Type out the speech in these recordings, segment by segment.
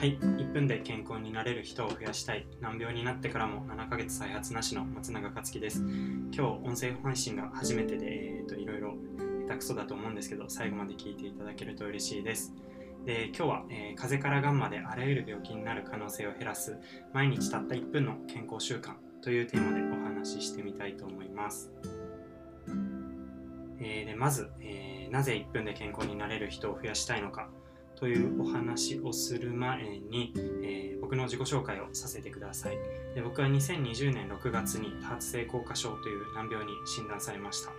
はい1分で健康になれる人を増やしたい。難病になってからも7ヶ月再発なしの松永克樹です。今日音声配信が初めてで、えーと、いろいろ下手くそだと思うんですけど最後まで聞いていただけると嬉しいです。で今日は、えー、風邪からがんまであらゆる病気になる可能性を減らす毎日たった1分の健康習慣というテーマでお話ししてみたいと思います、えー、でまず、えー、なぜ1分で健康になれる人を増やしたいのか。というお話をする前に、えー、僕の自己紹介をさせてください。で僕は2020年6月に多発性硬化症という難病に診断されました、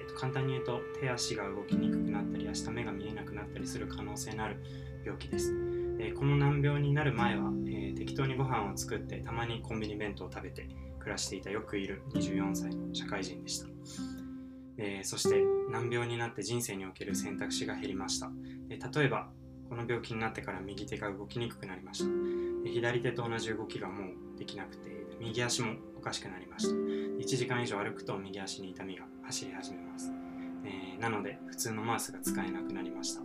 えーと、簡単に言うと手足が動きにくくなったり明日目が見えなくなったりする可能性のある病気です。でこの難病になる前は、えー、適当にご飯を作ってたまにコンビニ弁当を食べて暮らしていたよくいる24歳の社会人でした。え、そして難病になって人生における選択肢が減りました、えー、例えばこの病気になってから右手が動きにくくなりました。で左手と同じ動きがもうできなくて右足もおかしくなりました。1時間以上歩くと右足に痛みが走り始めます、えー、なので普通のマウスが使えなくなりました、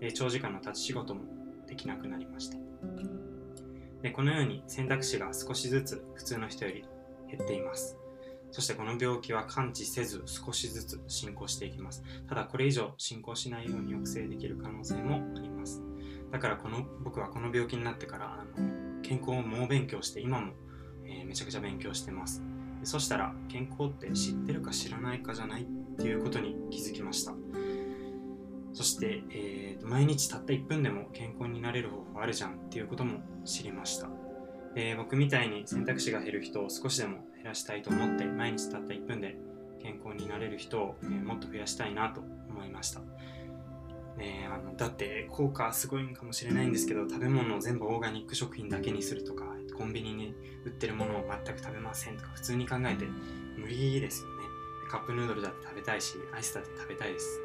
えー、長時間の立ち仕事もできなくなりました。でこのように選択肢が少しずつ普通の人より減っています。そしてこの病気は完治せず少しずつ進行していきます。ただこれ以上進行しないように抑制できる可能性もあります。だからこの僕はこの病気になってからあの健康を猛勉強して今も、えー、めちゃくちゃ勉強してます。そしたら健康って知ってるか知らないかじゃないっていうことに気づきました。そして、えー、毎日たった1分でも健康になれる方法あるじゃんっていうことも知りました。で僕みたいに選択肢が減る人を少しでも減らしたいと思って毎日たった1分で健康になれる人を、えー、もっと増やしたいなと思いました、ね、あのだって効果すごいんかもしれないんですけど食べ物を全部オーガニック食品だけにするとかコンビニに売ってるものを全く食べませんとか普通に考えて無理ですよね。カップヌードルだって食べたいしアイスだって食べたいです、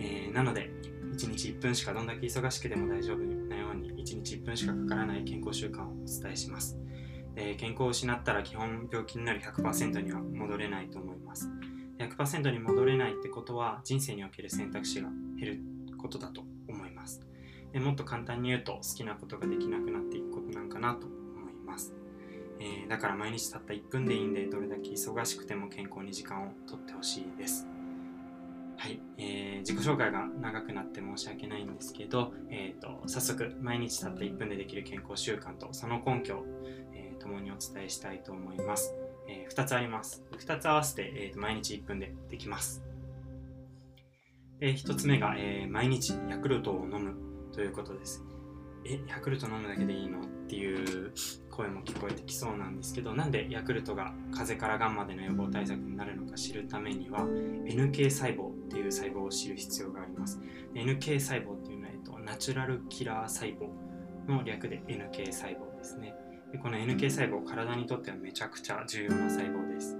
えー、なので1日1分しかどんだけ忙しくても大丈夫。に1日1分しかかからない健康習慣をお伝えします。えー、健康を失ったら基本病気になる100%には戻れないと思います。100%に戻れないってことは人生における選択肢が減ることだと思います。でもっと簡単に言うと好きなことができなくなっていくことなんかなと思います、えー、だから毎日たった1分でいいんでどれだけ忙しくても健康に時間をとってほしいです。はい、えー、自己紹介が長くなって申し訳ないんですけど、えーと、早速毎日たった1分でできる健康習慣とその根拠共にお伝えしたいと思います。えー、2つあります。2つ合わせて、えー、毎日1分でできます。で1つ目が、えー、毎日ヤクルトを飲むということです。え、ヤクルト飲むだけでいいの？っていう声も聞こえてきそうなんですけど、なんでヤクルトが風邪からがんまでの予防対策になるのか知るためには、NK 細胞っていう細胞を知る必要があります。NK 細胞っていうのは、えっと、ナチュラルキラー細胞の略で NK 細胞ですね。でこの NK 細胞体にとってはめちゃくちゃ重要な細胞です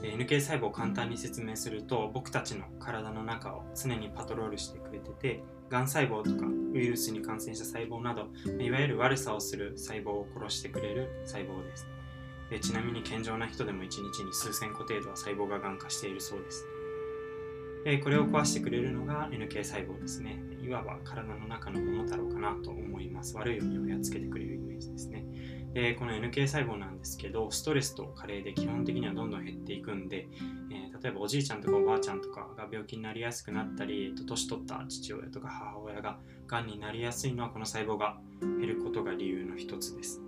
で NK 細胞を簡単に説明すると僕たちの体の中を常にパトロールしてくれててがん細胞とかウイルスに感染した細胞などいわゆる悪さをする細胞を殺してくれる細胞ですでちなみに健常な人でも1日に数千個程度は細胞ががん化しているそうですでこれを壊してくれるのが NK 細胞ですね。いわば体の中の桃太郎かなと思います。悪いようにをやっつけてくれるイメージですね。でこの NK 細胞なんですけどストレスと加齢で基本的にはどんどん減っていくんで、えー、例えばおじいちゃんとかおばあちゃんとかが病気になりやすくなったり、えー、と年取った父親とか母親ががんになりやすいのはこの細胞が減ることが理由の一つです。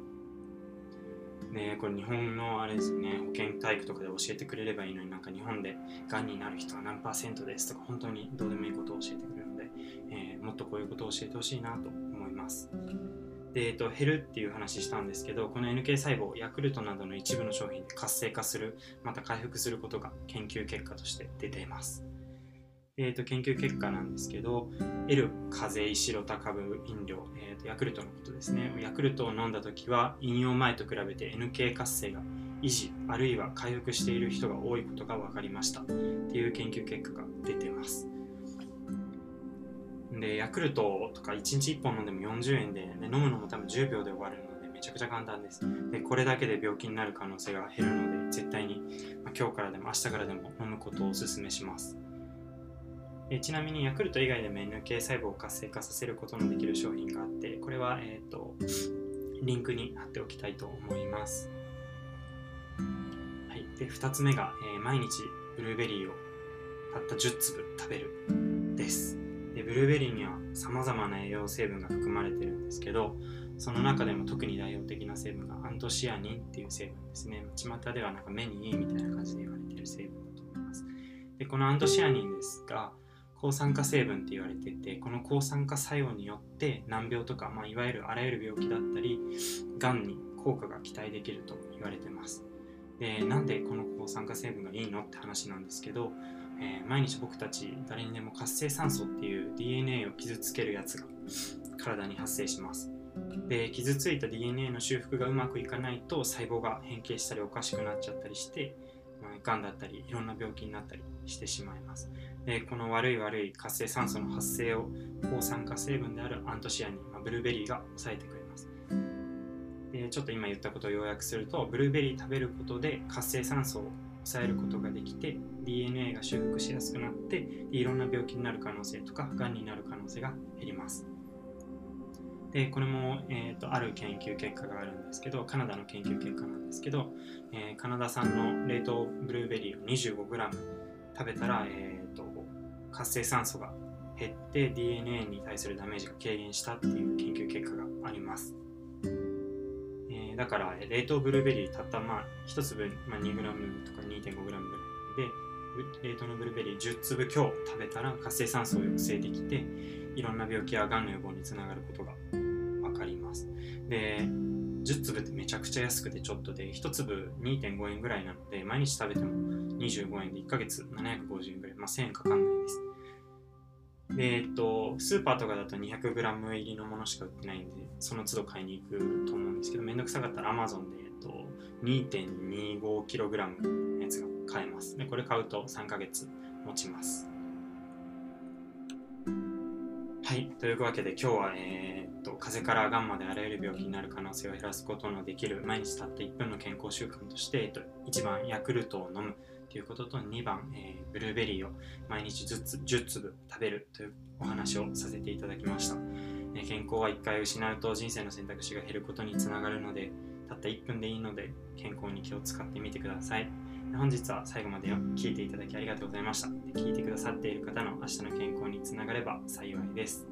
ね、これ日本のあれですね、保健体育とかで教えてくれればいいのになんか日本でがんになる人は何パーセントですとか本当にどうでもいいことを教えてくれるので、えー、もっとこういうことを教えてほしいなと思います。で、えっと、減るっていう話したんですけど、この NK 細胞、ヤクルトなどの一部の商品で活性化する、また回復することが研究結果として出ています。えーと、研究結果なんですけど、L 風邪石ロタ株飲料、えーと、ヤクルトのことですね。ヤクルトを飲んだ時は飲用前と比べて NK 活性が維持あるいは回復している人が多いことが分かりましたっていう研究結果が出てます。で、ヤクルトとか1日1本飲んでも40円でで飲むのも多分10秒で終わるのでめちゃくちゃ簡単です。で、これだけで病気になる可能性が減るので絶対に、まあ、今日からでも明日からでも飲むことをお勧めします。えちなみにヤクルト以外でも NK 細胞を活性化させることのできる商品があってこれは、えーと、リンクに貼っておきたいと思います、はい、で2つ目が、えー、毎日ブルーベリーをたった10粒食べるです。でブルーベリーにはさまざまな栄養成分が含まれてるんですけどその中でも特に代表的な成分がアントシアニンっていう成分ですね。巷ではなんか目にいいみたいな感じで言われている成分だと思います。でこのアントシアニンですが抗酸化成分って言われててこの抗酸化作用によって難病とか、まあ、いわゆるあらゆる病気だったりがんに効果が期待できると言われてます。でなんでこの抗酸化成分がいいのって話なんですけど、えー、毎日僕たち誰にでも活性酸素っていう DNA を傷つけるやつが体に発生します。で傷ついた DNA の修復がうまくいかないと細胞が変形したりおかしくなっちゃったりしてがんだったりいろんな病気になったりしてしまいます。でこの悪い悪い活性酸素の発生を抗酸化成分であるアントシアニン、まあ、ブルーベリーが抑えてくれます。でちょっと今言ったことを要約するとブルーベリー食べることで活性酸素を抑えることができて DNA が修復しやすくなっていろんな病気になる可能性とかがんになる可能性が減ります。でこれも、えーと、ある研究結果があるんですけどカナダの研究結果なんですけど、えー、カナダ産の冷凍ブルーベリーを 25g 食べたら、えー、活性酸素が減って DNA に対するダメージが軽減したっていう研究結果があります、えー、だから冷凍ブルーベリーたったまあ1粒、まあ、2g とか 2.5g ぐらいで冷凍のブルーベリー10粒強食べたら活性酸素を抑制できていろんな病気やがんの予防につながることが分かります。で10粒ってめちゃくちゃ安くてちょっとで1粒2.5円ぐらいなので毎日食べても25円で1ヶ月750円ぐらい、まあ、1000円かかんないです。えっと、スーパーとかだと 200g 入りのものしか売ってないんでその都度買いに行くと思うんですけどめんどくさかったら Amazon で、えっと、2.25kg のやつが買えます。でこれ買うと3ヶ月持ちます。はい、というわけで今日は、えー、っと風邪からがんまであらゆる病気になる可能性を減らすことのできる毎日たった1分の健康習慣として、えっと、1番ヤクルトを飲むということと2番、えー、ブルーベリーを毎日ずつ10粒食べるというお話をさせていただきました、えー、健康は1回失うと人生の選択肢が減ることにつながるのでたった1分でいいので健康に気を使ってみてください本日は最後まで聞いていただきありがとうございました。聞いてくださっている方の明日の健康につながれば幸いです。